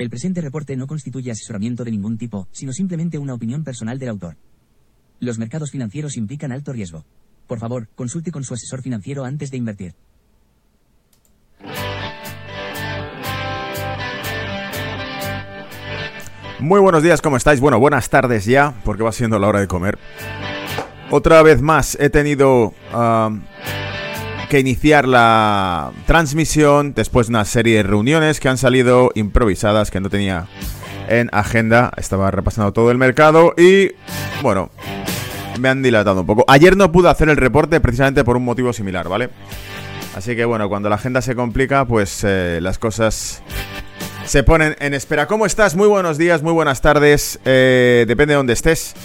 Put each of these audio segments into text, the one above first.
El presente reporte no constituye asesoramiento de ningún tipo, sino simplemente una opinión personal del autor. Los mercados financieros implican alto riesgo. Por favor, consulte con su asesor financiero antes de invertir. Muy buenos días, ¿cómo estáis? Bueno, buenas tardes ya, porque va siendo la hora de comer. Otra vez más he tenido que iniciar la transmisión después de una serie de reuniones que han salido improvisadas, que no tenía en agenda. Estaba repasando todo el mercado y, bueno, me han dilatado un poco. Ayer no pude hacer el reporte precisamente por un motivo similar, ¿vale? Así que bueno, cuando la agenda se complica, pues eh, las cosas se ponen en espera. ¿Cómo estás? Muy buenos días, muy buenas tardes. Eh, depende de dónde estés.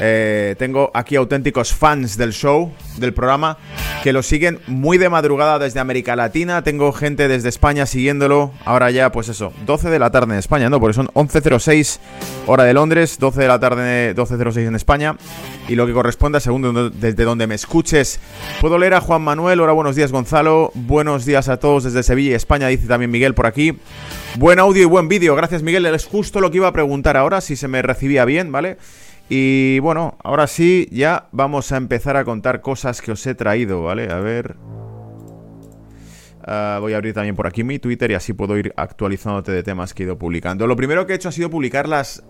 Eh, tengo aquí auténticos fans del show, del programa, que lo siguen muy de madrugada desde América Latina. Tengo gente desde España siguiéndolo. Ahora ya, pues eso, 12 de la tarde en España, ¿no? Porque son 11.06 hora de Londres, 12 de la tarde, 12.06 en España. Y lo que corresponde, según desde donde me escuches. Puedo leer a Juan Manuel. Hola, buenos días, Gonzalo. Buenos días a todos desde Sevilla y España, dice también Miguel por aquí. Buen audio y buen vídeo. Gracias, Miguel. Es justo lo que iba a preguntar ahora, si se me recibía bien, ¿vale? Y bueno, ahora sí, ya vamos a empezar a contar cosas que os he traído, ¿vale? A ver... Ah, voy a abrir también por aquí mi Twitter y así puedo ir actualizándote de temas que he ido publicando. Lo primero que he hecho ha sido publicar las...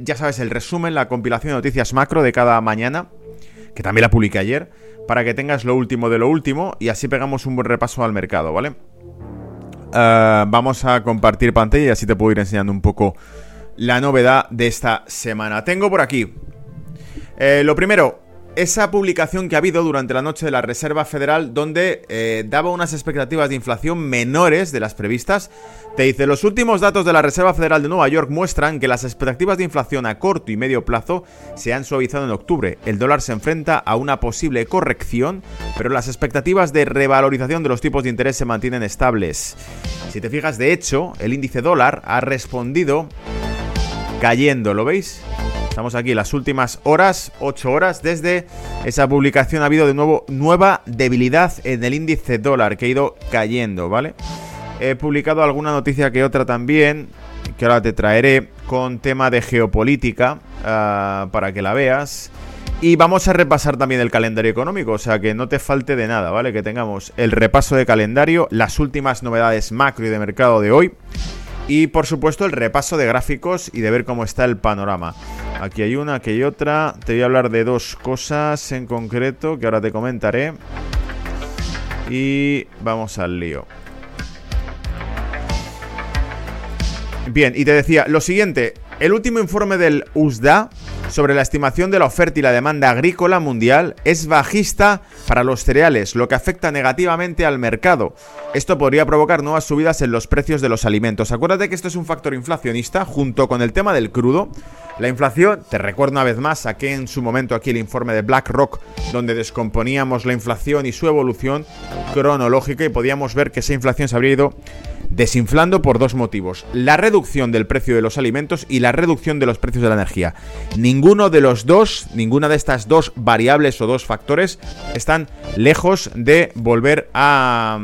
Ya sabes, el resumen, la compilación de noticias macro de cada mañana, que también la publiqué ayer, para que tengas lo último de lo último y así pegamos un buen repaso al mercado, ¿vale? Ah, vamos a compartir pantalla y así te puedo ir enseñando un poco la novedad de esta semana. Tengo por aquí, eh, lo primero, esa publicación que ha habido durante la noche de la Reserva Federal donde eh, daba unas expectativas de inflación menores de las previstas. Te dice, los últimos datos de la Reserva Federal de Nueva York muestran que las expectativas de inflación a corto y medio plazo se han suavizado en octubre. El dólar se enfrenta a una posible corrección, pero las expectativas de revalorización de los tipos de interés se mantienen estables. Si te fijas, de hecho, el índice dólar ha respondido cayendo, ¿lo veis? Estamos aquí las últimas horas, 8 horas, desde esa publicación ha habido de nuevo nueva debilidad en el índice dólar que ha ido cayendo, ¿vale? He publicado alguna noticia que otra también, que ahora te traeré con tema de geopolítica ah, para que la veas. Y vamos a repasar también el calendario económico, o sea que no te falte de nada, ¿vale? Que tengamos el repaso de calendario, las últimas novedades macro y de mercado de hoy y por supuesto el repaso de gráficos y de ver cómo está el panorama. Aquí hay una, aquí hay otra. Te voy a hablar de dos cosas en concreto que ahora te comentaré. Y vamos al lío. Bien, y te decía, lo siguiente, el último informe del USDA sobre la estimación de la oferta y la demanda agrícola mundial es bajista para los cereales, lo que afecta negativamente al mercado. Esto podría provocar nuevas subidas en los precios de los alimentos. Acuérdate que esto es un factor inflacionista junto con el tema del crudo. La inflación, te recuerdo una vez más, saqué en su momento aquí el informe de BlackRock donde descomponíamos la inflación y su evolución cronológica y podíamos ver que esa inflación se habría ido desinflando por dos motivos. La reducción del precio de los alimentos y la reducción de los precios de la energía. Ninguno de los dos, ninguna de estas dos variables o dos factores están lejos de volver a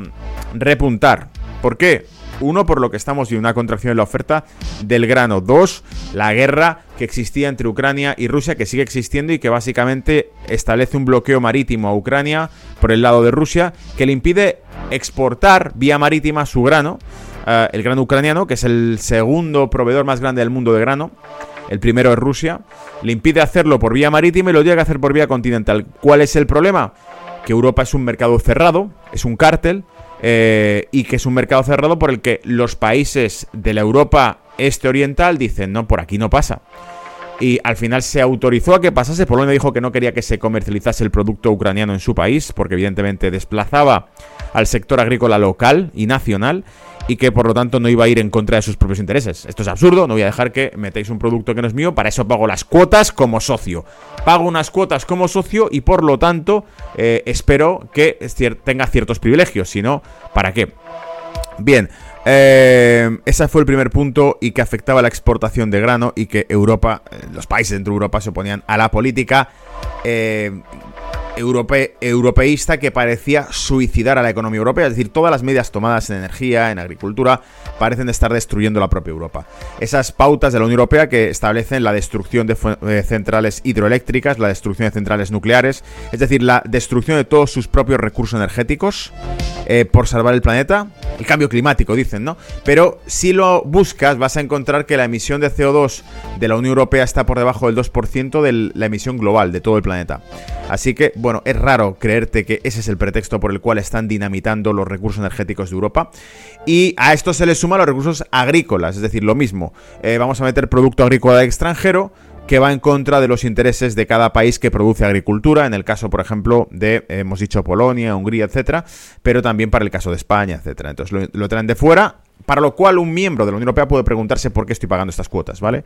repuntar. ¿Por qué? Uno, por lo que estamos viendo una contracción en la oferta del grano. Dos, la guerra que existía entre Ucrania y Rusia, que sigue existiendo y que básicamente establece un bloqueo marítimo a Ucrania por el lado de Rusia, que le impide exportar vía marítima su grano, eh, el grano ucraniano, que es el segundo proveedor más grande del mundo de grano. El primero es Rusia. Le impide hacerlo por vía marítima y lo tiene que hacer por vía continental. ¿Cuál es el problema? Que Europa es un mercado cerrado, es un cártel, eh, y que es un mercado cerrado por el que los países de la Europa este oriental dicen, no, por aquí no pasa. Y al final se autorizó a que pasase. Polonia dijo que no quería que se comercializase el producto ucraniano en su país, porque evidentemente desplazaba al sector agrícola local y nacional y que por lo tanto no iba a ir en contra de sus propios intereses. Esto es absurdo, no voy a dejar que metáis un producto que no es mío, para eso pago las cuotas como socio. Pago unas cuotas como socio y por lo tanto eh, espero que tenga ciertos privilegios, si no, ¿para qué? Bien, eh, ese fue el primer punto y que afectaba la exportación de grano y que Europa, eh, los países dentro de Europa se oponían a la política europeísta que parecía suicidar a la economía europea. Es decir, todas las medidas tomadas en energía, en agricultura, parecen estar destruyendo la propia Europa. Esas pautas de la Unión Europea que establecen la destrucción de centrales hidroeléctricas, la destrucción de centrales nucleares, es decir, la destrucción de todos sus propios recursos energéticos eh, por salvar el planeta. El cambio climático, dicen, ¿no? Pero si lo buscas, vas a encontrar que la emisión de CO2 de la Unión Europea está por debajo del 2% de la emisión global de todo el planeta. Así que, bueno, es raro creerte que ese es el pretexto por el cual están dinamitando los recursos energéticos de Europa. Y a esto se le suman los recursos agrícolas, es decir, lo mismo. Eh, vamos a meter producto agrícola extranjero que va en contra de los intereses de cada país que produce agricultura, en el caso, por ejemplo, de, hemos dicho, Polonia, Hungría, etcétera, pero también para el caso de España, etcétera. Entonces lo, lo traen de fuera, para lo cual un miembro de la Unión Europea puede preguntarse por qué estoy pagando estas cuotas, ¿vale?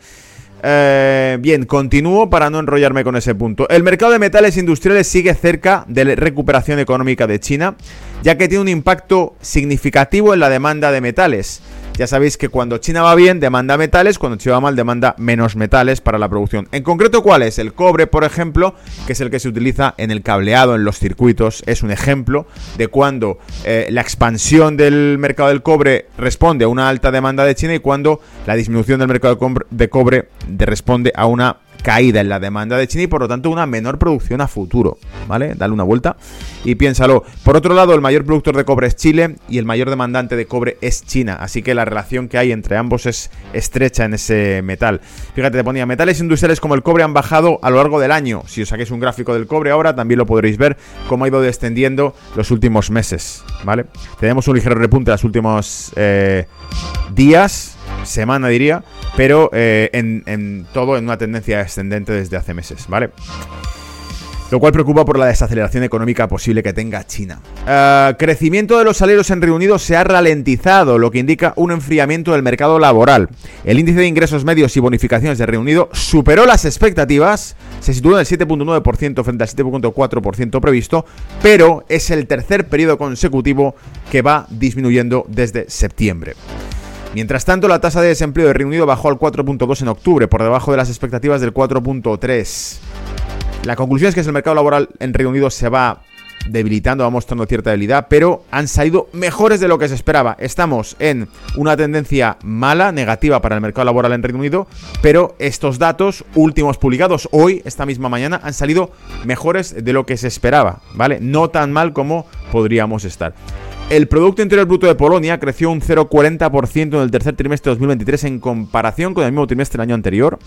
Eh, bien, continúo para no enrollarme con ese punto. El mercado de metales industriales sigue cerca de la recuperación económica de China, ya que tiene un impacto significativo en la demanda de metales. Ya sabéis que cuando China va bien demanda metales, cuando China va mal demanda menos metales para la producción. En concreto, ¿cuál es? El cobre, por ejemplo, que es el que se utiliza en el cableado, en los circuitos, es un ejemplo de cuando eh, la expansión del mercado del cobre responde a una alta demanda de China y cuando la disminución del mercado de cobre responde a una caída en la demanda de China y por lo tanto una menor producción a futuro, ¿vale? Dale una vuelta y piénsalo. Por otro lado, el mayor productor de cobre es Chile y el mayor demandante de cobre es China, así que la relación que hay entre ambos es estrecha en ese metal. Fíjate, te ponía, metales industriales como el cobre han bajado a lo largo del año. Si os saquéis un gráfico del cobre ahora, también lo podréis ver cómo ha ido descendiendo los últimos meses, ¿vale? Tenemos un ligero repunte en los últimos eh, días, semana diría, pero eh, en, todo en una tendencia ascendente desde hace meses, ¿vale? Lo cual preocupa por la desaceleración económica posible que tenga China. Uh, crecimiento de los salarios en Reino Unido se ha ralentizado, lo que indica un enfriamiento del mercado laboral. El índice de ingresos medios y bonificaciones de Reino Unido superó las expectativas, se situó en el 7.9% frente al 7.4% previsto, pero es el tercer periodo consecutivo que va disminuyendo desde septiembre. Mientras tanto, la tasa de desempleo de Reino Unido bajó al 4.2 en octubre, por debajo de las expectativas del 4.3. La conclusión es que el mercado laboral en Reino Unido se va debilitando, va mostrando cierta debilidad, pero han salido mejores de lo que se esperaba. Estamos en una tendencia mala, negativa para el mercado laboral en Reino Unido, pero estos datos últimos publicados hoy, esta misma mañana, han salido mejores de lo que se esperaba, ¿vale? No tan mal como podríamos estar. El Producto Interior Bruto de Polonia creció un 0,40% en el tercer trimestre de 2023 en comparación con el mismo trimestre del año anterior.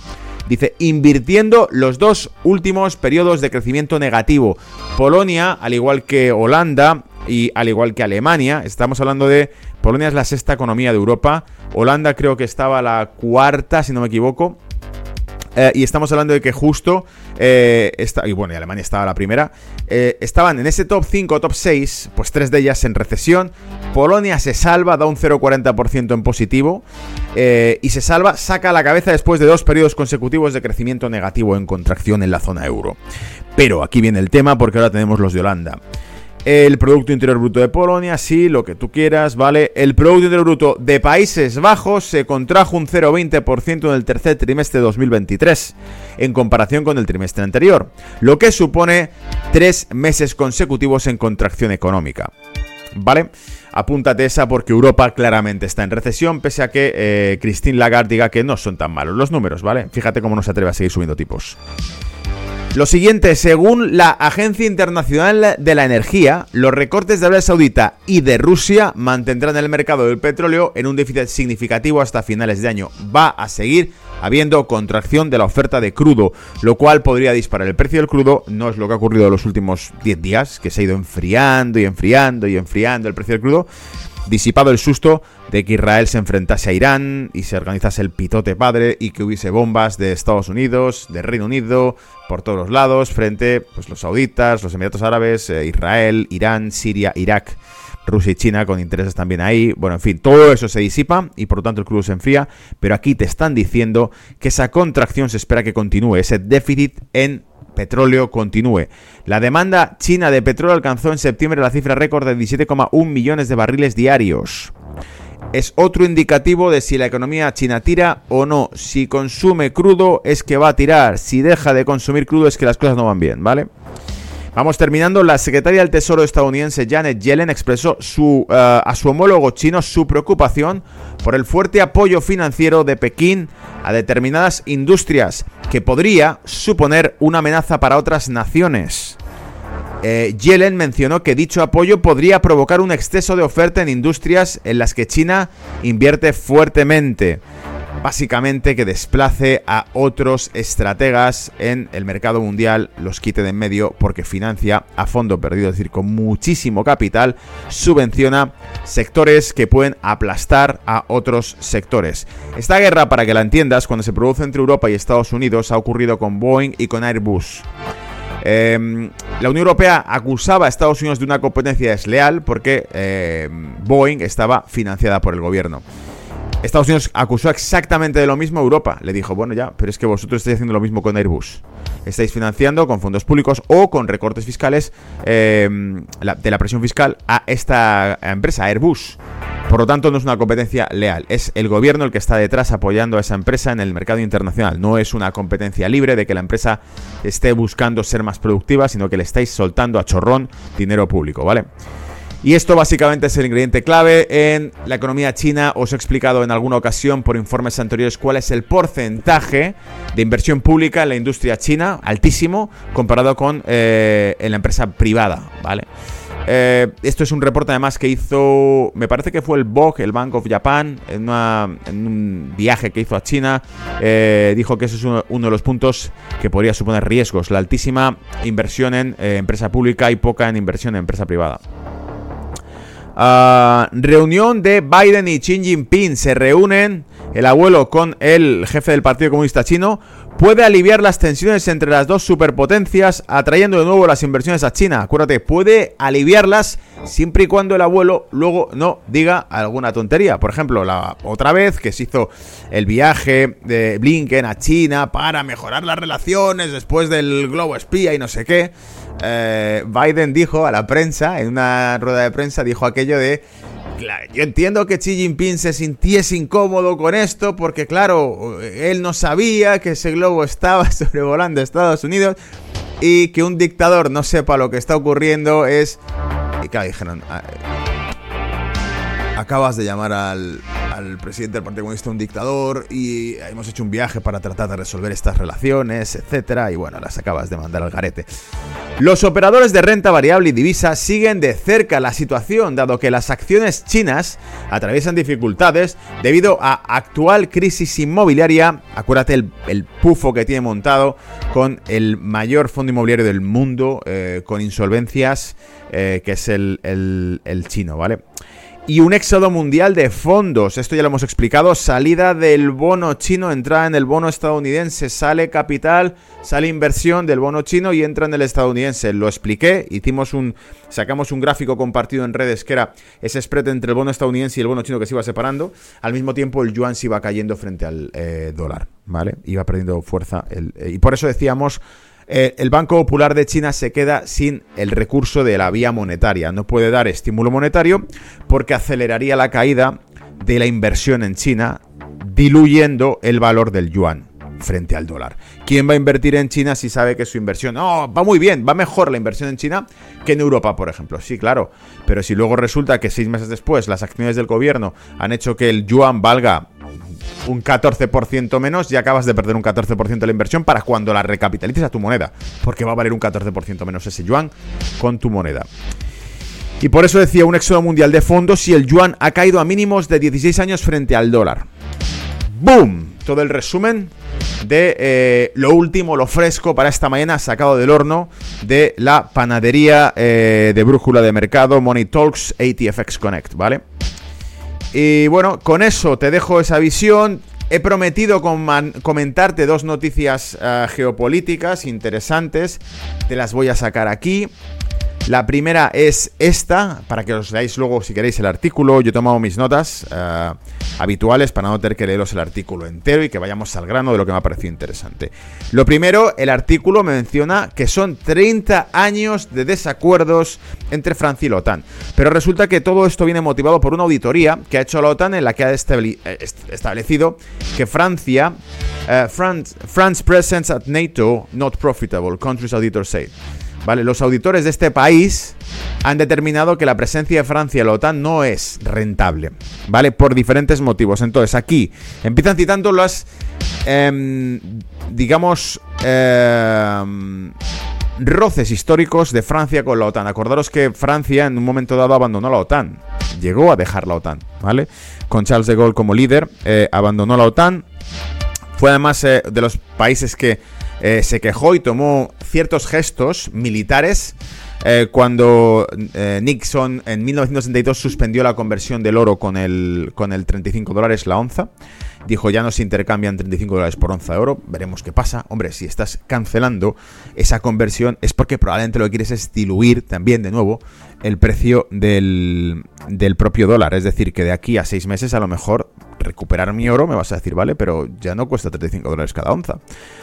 Dice, invirtiendo los dos últimos periodos de crecimiento negativo. Polonia, al igual que Holanda y al igual que Alemania, estamos hablando de... Polonia es la sexta economía de Europa. Holanda creo que estaba la cuarta, si no me equivoco. Eh, y estamos hablando de que justo, eh, y bueno, y Alemania estaba la primera, eh, estaban en ese top 5 top 6, pues tres de ellas en recesión. Polonia se salva, da un 0,40% en positivo. y se salva, saca la cabeza después de dos periodos consecutivos de crecimiento negativo en contracción en la zona euro. Pero aquí viene el tema porque ahora tenemos los de Holanda. El Producto Interior Bruto de Polonia, sí, lo que tú quieras, ¿vale? El Producto Interior Bruto de Países Bajos se contrajo un 0,20% en el tercer trimestre de 2023, en comparación con el trimestre anterior, lo que supone tres meses consecutivos en contracción económica. ¿Vale? Apúntate esa porque Europa claramente está en recesión, pese a que eh, Christine Lagarde diga que no son tan malos los números, ¿vale? Fíjate cómo no se atreve a seguir subiendo tipos. Lo siguiente, según la Agencia Internacional de la Energía, los recortes de Arabia Saudita y de Rusia mantendrán el mercado del petróleo en un déficit significativo hasta finales de año. Va a seguir habiendo contracción de la oferta de crudo, lo cual podría disparar el precio del crudo. No es lo que ha ocurrido en los últimos 10 días, que se ha ido enfriando y enfriando y enfriando el precio del crudo, disipado el susto de que Israel se enfrentase a Irán y se organizase el pitote padre y que hubiese bombas de Estados Unidos, de Reino Unido, por todos los lados, frente pues los sauditas, los Emiratos Árabes, eh, Israel, Irán, Siria, Irak. Rusia y China con intereses también ahí. Bueno, en fin, todo eso se disipa y por lo tanto el crudo se enfría. Pero aquí te están diciendo que esa contracción se espera que continúe, ese déficit en petróleo continúe. La demanda china de petróleo alcanzó en septiembre la cifra récord de 17,1 millones de barriles diarios. Es otro indicativo de si la economía china tira o no. Si consume crudo es que va a tirar. Si deja de consumir crudo es que las cosas no van bien, ¿vale? Vamos terminando. La secretaria del Tesoro estadounidense Janet Yellen expresó eh, a su homólogo chino su preocupación por el fuerte apoyo financiero de Pekín a determinadas industrias que podría suponer una amenaza para otras naciones. Eh, Yellen mencionó que dicho apoyo podría provocar un exceso de oferta en industrias en las que China invierte fuertemente básicamente que desplace a otros estrategas en el mercado mundial, los quite de en medio porque financia a fondo perdido, es decir, con muchísimo capital, subvenciona sectores que pueden aplastar a otros sectores. Esta guerra, para que la entiendas, cuando se produce entre Europa y Estados Unidos, ha ocurrido con Boeing y con Airbus. Em, la Unión Europea acusaba a Estados Unidos de una competencia desleal porque em, Boeing estaba financiada por el gobierno. Estados Unidos acusó exactamente de lo mismo a Europa. Le dijo, bueno ya, pero es que vosotros estáis haciendo lo mismo con Airbus. Estáis financiando con fondos públicos o con recortes fiscales eh, de la presión fiscal a esta empresa, Airbus. Por lo tanto, no es una competencia leal. Es el gobierno el que está detrás apoyando a esa empresa en el mercado internacional. No es una competencia libre de que la empresa esté buscando ser más productiva, sino que le estáis soltando a chorrón dinero público, ¿vale? Y esto básicamente es el ingrediente clave en la economía china. Os he explicado en alguna ocasión por informes anteriores cuál es el porcentaje de inversión pública en la industria china, altísimo, comparado con eh, en la empresa privada, ¿vale? Eh, esto es un reporte además que hizo, me parece que fue el BOC, el Bank of Japan, en, un viaje que hizo a China. Eh, dijo que eso es uno, de los puntos que podría suponer riesgos, la altísima inversión en empresa pública y poca en inversión en empresa privada. Ah, reunión de Biden y Xi Jinping. Se reúnen el abuelo con el jefe del Partido Comunista Chino. Puede aliviar las tensiones entre las dos superpotencias, atrayendo de nuevo las inversiones a China. Acuérdate, puede aliviarlas siempre y cuando el abuelo luego no diga alguna tontería. Por ejemplo, la otra vez que se hizo el viaje de Blinken a China para mejorar las relaciones después del globo espía y no sé qué. Eh, Biden dijo a la prensa, en una rueda de prensa, dijo aquello de... yo entiendo que Xi Jinping se sintiese incómodo con esto porque, claro, él no sabía que ese globo estaba sobrevolando Estados Unidos y que un dictador no sepa lo que está ocurriendo es... Y claro, dijeron... Acabas de llamar al, al presidente del Partido Comunista un dictador y hemos hecho un viaje para tratar de resolver estas relaciones, etcétera, y bueno, las acabas de mandar al garete. Los operadores de renta variable y divisa siguen de cerca la situación, dado que las acciones chinas atraviesan dificultades debido a actual crisis inmobiliaria. Acuérdate el, pufo que tiene montado con el mayor fondo inmobiliario del mundo, eh, con insolvencias, eh, que es el, el chino, ¿vale? Y un éxodo mundial de fondos. Esto ya lo hemos explicado. Salida del bono chino, entrada en el bono estadounidense. Sale capital, sale inversión del bono chino y entra en el estadounidense. Lo expliqué. Hicimos un, sacamos un gráfico compartido en redes que era ese spread entre el bono estadounidense y el bono chino que se iba separando. Al mismo tiempo el yuan se iba cayendo frente al eh, dólar, ¿vale? Iba perdiendo fuerza. Eh, y por eso decíamos eh, el Banco Popular de China se queda sin el recurso de la vía monetaria. No puede dar estímulo monetario porque aceleraría la caída de la inversión en China, diluyendo el valor del yuan frente al dólar. ¿Quién va a invertir en China si sabe que su inversión no va muy bien, va mejor la inversión en China que en Europa, por ejemplo? Sí, claro, pero si luego resulta que seis meses después las acciones del gobierno han hecho que el yuan valga un 14% menos y acabas de perder un 14% de la inversión para cuando la recapitalices a tu moneda, porque va a valer un 14% menos ese yuan con tu moneda. Y por eso decía un éxodo mundial de fondos y el yuan ha caído a mínimos de 16 años frente al dólar. ¡Boom! Todo el resumen de eh, lo último, lo fresco para esta mañana, sacado del horno de la panadería eh, de brújula de mercado Money Talks ATFX Connect, ¿vale? Y bueno, con eso te dejo esa visión. He prometido comentarte dos noticias eh, geopolíticas interesantes. Te las voy a sacar aquí. La primera es esta, para que os leáis luego si queréis el artículo. Yo he tomado mis notas eh, habituales para no tener que leeros el artículo entero y que vayamos al grano de lo que me ha parecido interesante. Lo primero, el artículo menciona que son 30 años de desacuerdos entre Francia y la OTAN. Pero resulta que todo esto viene motivado por una auditoría que ha hecho la OTAN en la que ha eh, establecido que Francia, uh, France, presence at NATO not profitable, countries auditors say. ¿Vale? Los auditores de este país han determinado que la presencia de Francia en la OTAN no es rentable, ¿vale? Por diferentes motivos. Entonces, aquí empiezan citando las, em, digamos, em, roces históricos de Francia con la OTAN. Acordaros que Francia en un momento dado abandonó la OTAN, llegó a dejar la OTAN, ¿vale? Con Charles de Gaulle como líder, eh, abandonó la OTAN. Fue además eh, de los países que eh, se quejó y tomó ciertos gestos militares cuando Nixon en 1962 suspendió la conversión del oro con el, con el 35 dólares la onza dijo ya no se intercambian 35 dólares por onza de oro, veremos qué pasa. Hombre, si estás cancelando esa conversión es porque probablemente lo que quieres es diluir también de nuevo el precio del, del propio dólar. Es decir, que de aquí a seis meses a lo mejor recuperar mi oro me vas a decir, vale, pero ya no cuesta 35 dólares cada onza.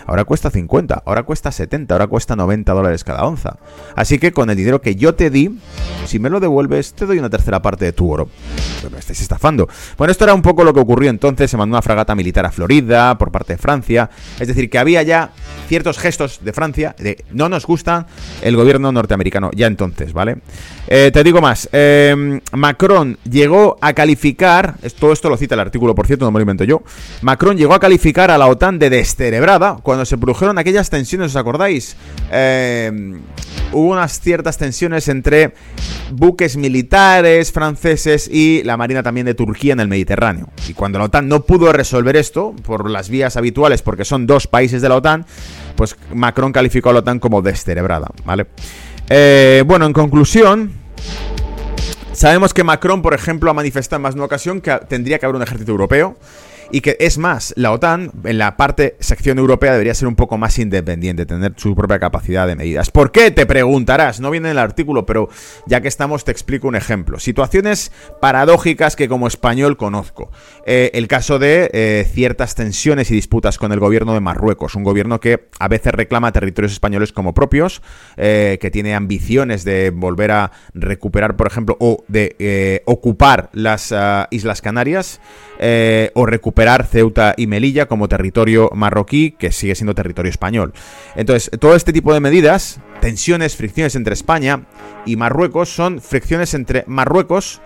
Ahora cuesta 50, ahora cuesta 70, ahora cuesta 90 dólares cada onza. Así que con el dinero que yo te di, si me lo devuelves, te doy una tercera parte de tu oro. Me estáis estafando. Bueno, esto era un poco lo que ocurrió entonces. Se mandó una fragata militar a Florida por parte de Francia. Es decir, que había ya ciertos gestos de Francia de no nos gusta el gobierno norteamericano. Ya entonces, ¿vale? Eh, te digo más. Eh, Macron llegó a calificar, todo esto lo cita el artículo, por cierto, no me lo invento yo. Macron llegó a calificar a la OTAN de descerebrada cuando se produjeron aquellas tensiones, ¿os acordáis? Eh, hubo unas ciertas tensiones entre buques militares franceses y la marina también de Turquía en el Mediterráneo. Y cuando la OTAN no pudo resolver esto por las vías habituales, porque son dos países de la OTAN, pues Macron calificó a la OTAN como descerebrada, ¿vale? Eh, bueno, en conclusión, sabemos que Macron, por ejemplo, ha manifestado en más de una ocasión que tendría que haber un ejército europeo y que es más, la OTAN en la parte sección europea debería ser un poco más independiente, tener su propia capacidad de medidas. ¿Por qué? Te preguntarás, no viene en el artículo, pero ya que estamos te explico un ejemplo. Situaciones paradójicas que como español conozco. Eh, el caso de eh, ciertas tensiones y disputas con el gobierno de Marruecos, un gobierno que a veces reclama territorios españoles como propios, eh, que tiene ambiciones de volver a recuperar, por ejemplo, o de ocupar las ah, Islas Canarias, o recuperar Ceuta y Melilla como territorio marroquí, que sigue siendo territorio español. Entonces, todo este tipo de medidas, tensiones, fricciones entre España y Marruecos, son fricciones entre Marruecos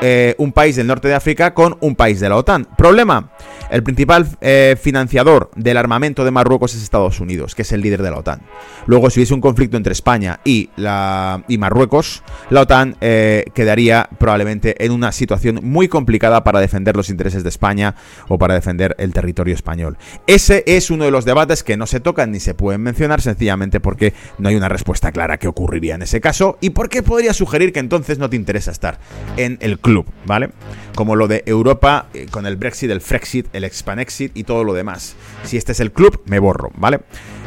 eh, un país del norte de África con un país de la OTAN. Problema, el principal eh, financiador del armamento de Marruecos es Estados Unidos, que es el líder de la OTAN. Luego, si hubiese un conflicto entre España y, la, y Marruecos, la OTAN eh, quedaría probablemente en una situación muy complicada para defender los intereses de España o para defender el territorio español. Ese es uno de los debates que no se tocan ni se pueden mencionar sencillamente porque no hay una respuesta clara que ocurriría en ese caso y porque podría sugerir que entonces no te interesa estar en el club, ¿vale? Como lo de Europa eh, con el Brexit, el Frexit, el Expanexit y todo lo demás. Si este es el club, me borro, ¿vale?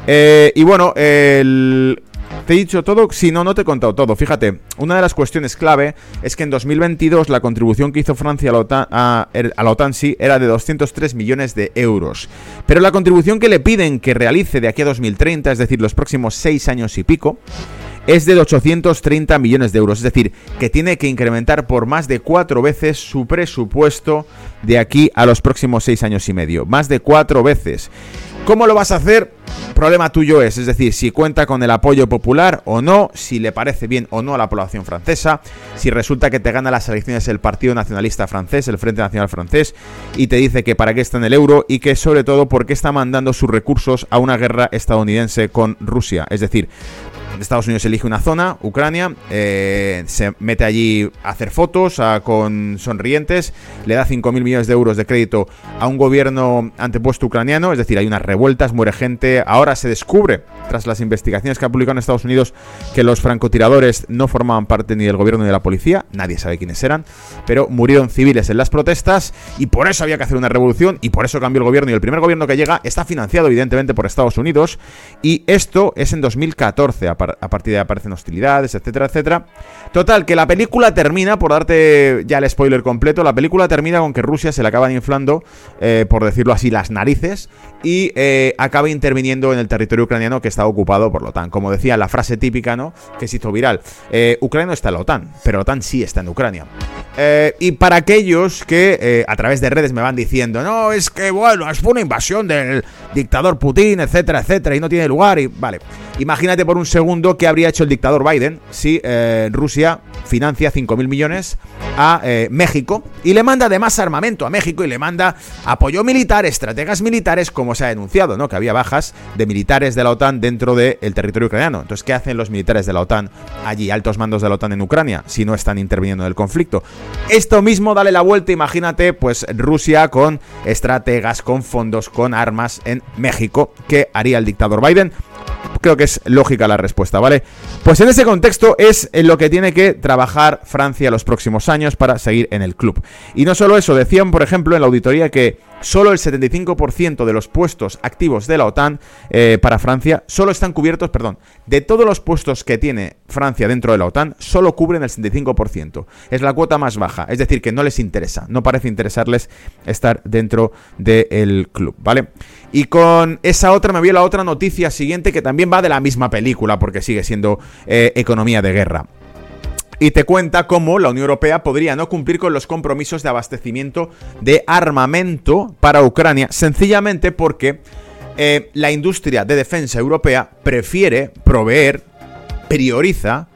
Eh, y bueno, el... ¿Te he dicho todo? Si no, no te he contado todo. Fíjate, una de las cuestiones clave es que en 2022 la contribución que hizo Francia a la OTAN, a, a la OTAN sí, era de 203 millones de euros. Pero la contribución que le piden que realice de aquí a 2030, es decir, los próximos 6 años y pico, es de 830 millones de euros. Es decir, que tiene que incrementar por más de cuatro veces su presupuesto de aquí a los próximos seis años y medio. Más de cuatro veces. ¿Cómo lo vas a hacer? Problema tuyo es, es decir, si cuenta con el apoyo popular o no, si le parece bien o no a la población francesa, si resulta que te gana las elecciones el Partido Nacionalista francés, el Frente Nacional francés, y te dice que para qué está en el euro y que sobre todo por qué está mandando sus recursos a una guerra estadounidense con Rusia. Es decir, Estados Unidos elige una zona, Ucrania, eh, se mete allí a hacer fotos con sonrientes, le da 5.000 millones de euros de crédito a un gobierno antepuesto ucraniano, es decir, hay unas revueltas, muere gente, ahora se descubre, tras las investigaciones que ha publicado en Estados Unidos, que los francotiradores no formaban parte ni del gobierno ni de la policía, nadie sabe quiénes eran, pero murieron civiles en las protestas y por eso había que hacer una revolución y por eso cambió el gobierno. Y el primer gobierno que llega está financiado evidentemente por Estados Unidos y esto es en 2014, a partir de ahí aparecen hostilidades, etcétera, etcétera. Total, que la película termina, por darte ya el spoiler completo, la película termina con que Rusia se le acaba inflando, eh, por decirlo así, las narices y eh, acaba interviniendo en el territorio ucraniano que está ocupado por la OTAN. Como decía la frase típica, ¿no? Que se hizo viral. Eh, Ucrania no está en la OTAN, pero la OTAN sí está en Ucrania. Y para aquellos que a través de redes me van diciendo, no, es que bueno, es una invasión del dictador Putin, etcétera, etcétera, y no tiene lugar, y vale. Imagínate por un segundo qué habría hecho el dictador Biden si Rusia financia 5.000 millones a México y le manda además armamento a México y le manda apoyo militar, estrategas militares, como se ha denunciado, ¿no? Que había bajas de militares de la OTAN dentro del territorio ucraniano. Entonces, ¿qué hacen los militares de la OTAN allí, altos mandos de la OTAN en Ucrania, si no están interviniendo en el conflicto? Esto mismo, dale la vuelta, imagínate, pues Rusia con estrategas, con fondos, con armas en México, ¿qué haría el dictador Biden? Creo que es lógica la respuesta, ¿vale? Pues en ese contexto es en lo que tiene que trabajar Francia los próximos años para seguir en el club. Y no solo eso, decían, por ejemplo, en la auditoría que solo el 75% de los puestos activos de la OTAN eh, para Francia solo están cubiertos, perdón, de todos los puestos que tiene Francia dentro de la OTAN, solo cubren el 75%. Es la cuota más baja, es decir, que no les interesa, no parece interesarles estar dentro del club, ¿vale? Y con esa otra me a la otra noticia siguiente que también va de la misma película porque sigue siendo eh, economía de guerra y te cuenta cómo la Unión Europea podría no cumplir con los compromisos de abastecimiento de armamento para Ucrania, sencillamente porque eh, la industria de defensa europea prefiere proveer, prioriza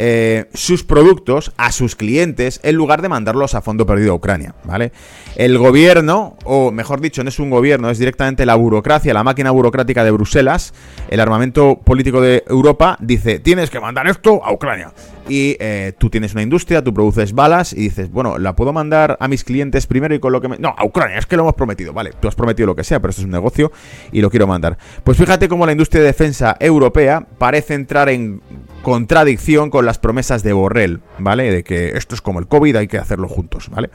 eh, sus productos a sus clientes en lugar de mandarlos a fondo perdido a Ucrania, ¿vale? El gobierno, o mejor dicho, no es un gobierno, es directamente la burocracia, la máquina burocrática de Bruselas, el armamento político de Europa, dice, tienes que mandar esto a Ucrania. Y eh, tú tienes una industria, tú produces balas y dices, bueno, la puedo mandar a mis clientes primero y con lo que me... No, a Ucrania, es que lo hemos prometido, vale, tú has prometido lo que sea, pero esto es un negocio y lo quiero mandar. Pues fíjate cómo la industria de defensa europea parece entrar en contradicción con las promesas de Borrell, ¿vale? De que esto es como el COVID, hay que hacerlo juntos, ¿vale?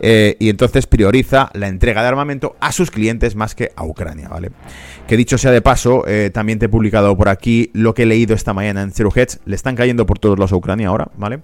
Eh, y entonces prioriza la entrega de armamento a sus clientes más que a Ucrania, ¿vale? Que dicho sea de paso, eh, también te he publicado por aquí lo que he leído esta mañana en Zero Heads. Le están cayendo por todos los a Ucrania ahora, ¿vale?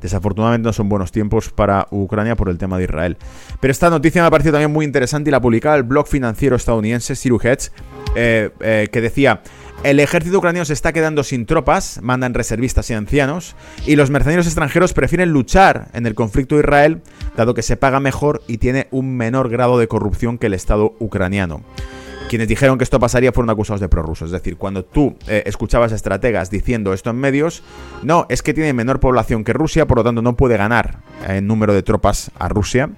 Desafortunadamente no son buenos tiempos para Ucrania por el tema de Israel. Pero esta noticia me ha parecido también muy interesante y la publicaba el blog financiero estadounidense Zero Heads, eh, que decía... El ejército ucraniano se está quedando sin tropas, mandan reservistas y ancianos, y los mercenarios extranjeros prefieren luchar en el conflicto de Israel, dado que se paga mejor y tiene un menor grado de corrupción que el Estado ucraniano. Quienes dijeron que esto pasaría fueron acusados de prorrusos. Es decir, cuando tú eh, escuchabas estrategas diciendo esto en medios, no, es que tiene menor población que Rusia, por lo tanto no puede ganar en número de tropas a Rusia.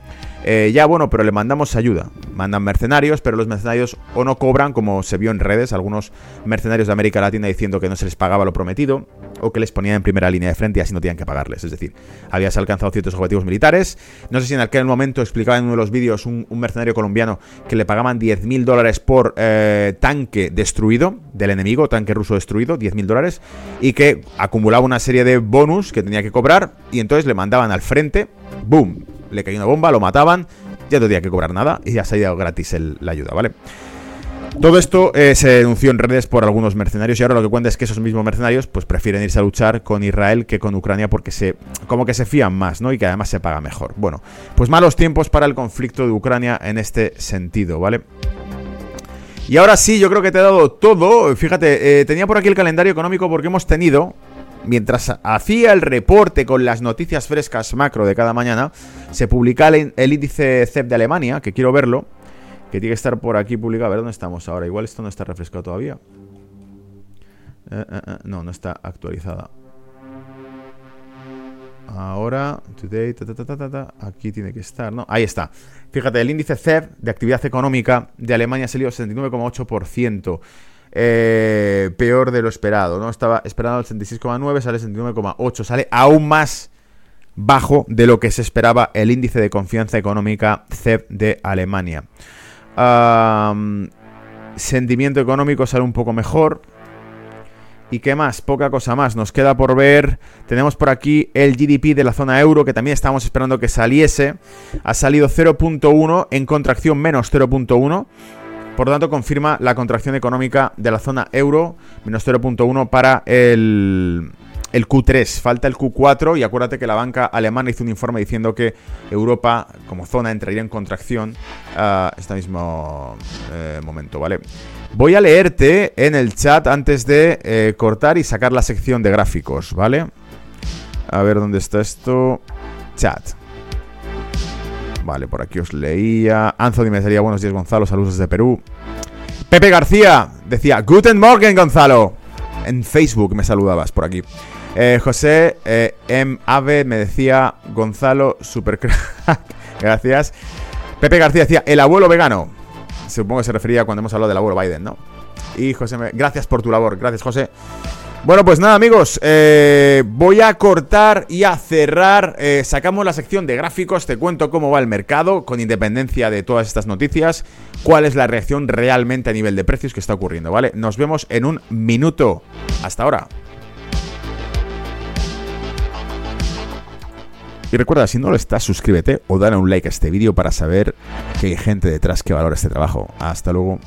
Eh, ya bueno, pero le mandamos ayuda. Mandan mercenarios, pero los mercenarios o no cobran, como se vio en redes, algunos mercenarios de América Latina diciendo que no se les pagaba lo prometido, o que les ponían en primera línea de frente y así no tenían que pagarles. Es decir, habías alcanzado ciertos objetivos militares. No sé si en aquel momento explicaba en uno de los vídeos un, mercenario colombiano que le pagaban 10.000 dólares por eh, tanque destruido del enemigo, tanque ruso destruido, 10.000 dólares, y que acumulaba una serie de bonus que tenía que cobrar y entonces le mandaban al frente, ¡boom! le cayó una bomba, lo mataban, ya no tenía que cobrar nada y ya se ha ido gratis la ayuda, ¿vale? Todo esto eh, se denunció en redes por algunos mercenarios y ahora lo que cuenta es que esos mismos mercenarios pues prefieren irse a luchar con Israel que con Ucrania porque se como que se fían más, ¿no? Y que además se paga mejor. Bueno, pues malos tiempos para el conflicto de Ucrania en este sentido, ¿vale? Y ahora sí, yo creo que te he dado todo. Fíjate, eh, tenía por aquí el calendario económico porque hemos tenido mientras hacía el reporte con las noticias frescas macro de cada mañana, se publica el, índice CEP de Alemania, que quiero verlo, que tiene que estar por aquí publicado. A ver dónde estamos ahora. Igual esto no está refrescado todavía. Eh, eh, no, no está actualizada. Ahora, today, aquí tiene que estar, ¿no? Ahí está. Fíjate, el índice CEP de actividad económica de Alemania salido 69,8%. Eh, peor de lo esperado, ¿no? Estaba esperando el 66,9, sale 69,8, sale aún más bajo de lo que se esperaba el índice de confianza económica CEP de Alemania. sentimiento económico sale un poco mejor. ¿Y qué más? Poca cosa más. Nos queda por ver. Tenemos por aquí el GDP de la zona euro, que también estábamos esperando que saliese. Ha salido 0.1 en contracción menos 0.1. Por lo tanto, confirma la contracción económica de la zona euro, menos 0.1 para el, el Q3, falta el Q4 y acuérdate que la banca alemana hizo un informe diciendo que Europa como zona entraría en contracción a este mismo eh, momento, ¿vale? Voy a leerte en el chat antes de eh, cortar y sacar la sección de gráficos, ¿vale? A ver dónde está esto. Chat. Vale, por aquí os leía. Anthony me decía buenos días Gonzalo, saludos desde Perú. Pepe García decía, Guten Morgen Gonzalo. En Facebook me saludabas por aquí. Eh, José eh, M. Ave me decía, Gonzalo, super Gracias. Pepe García decía, el abuelo vegano. Supongo que se refería cuando hemos hablado del abuelo Biden, ¿no? Y José, gracias por tu labor. Gracias, José. Bueno, pues nada amigos, eh, voy a cortar y a cerrar. Eh, sacamos la sección de gráficos, te cuento cómo va el mercado, con independencia de todas estas noticias, cuál es la reacción realmente a nivel de precios que está ocurriendo, ¿vale? Nos vemos en un minuto. Hasta ahora. Y recuerda, si no lo estás, suscríbete o dale un like a este vídeo para saber que hay gente detrás que valora este trabajo. Hasta luego.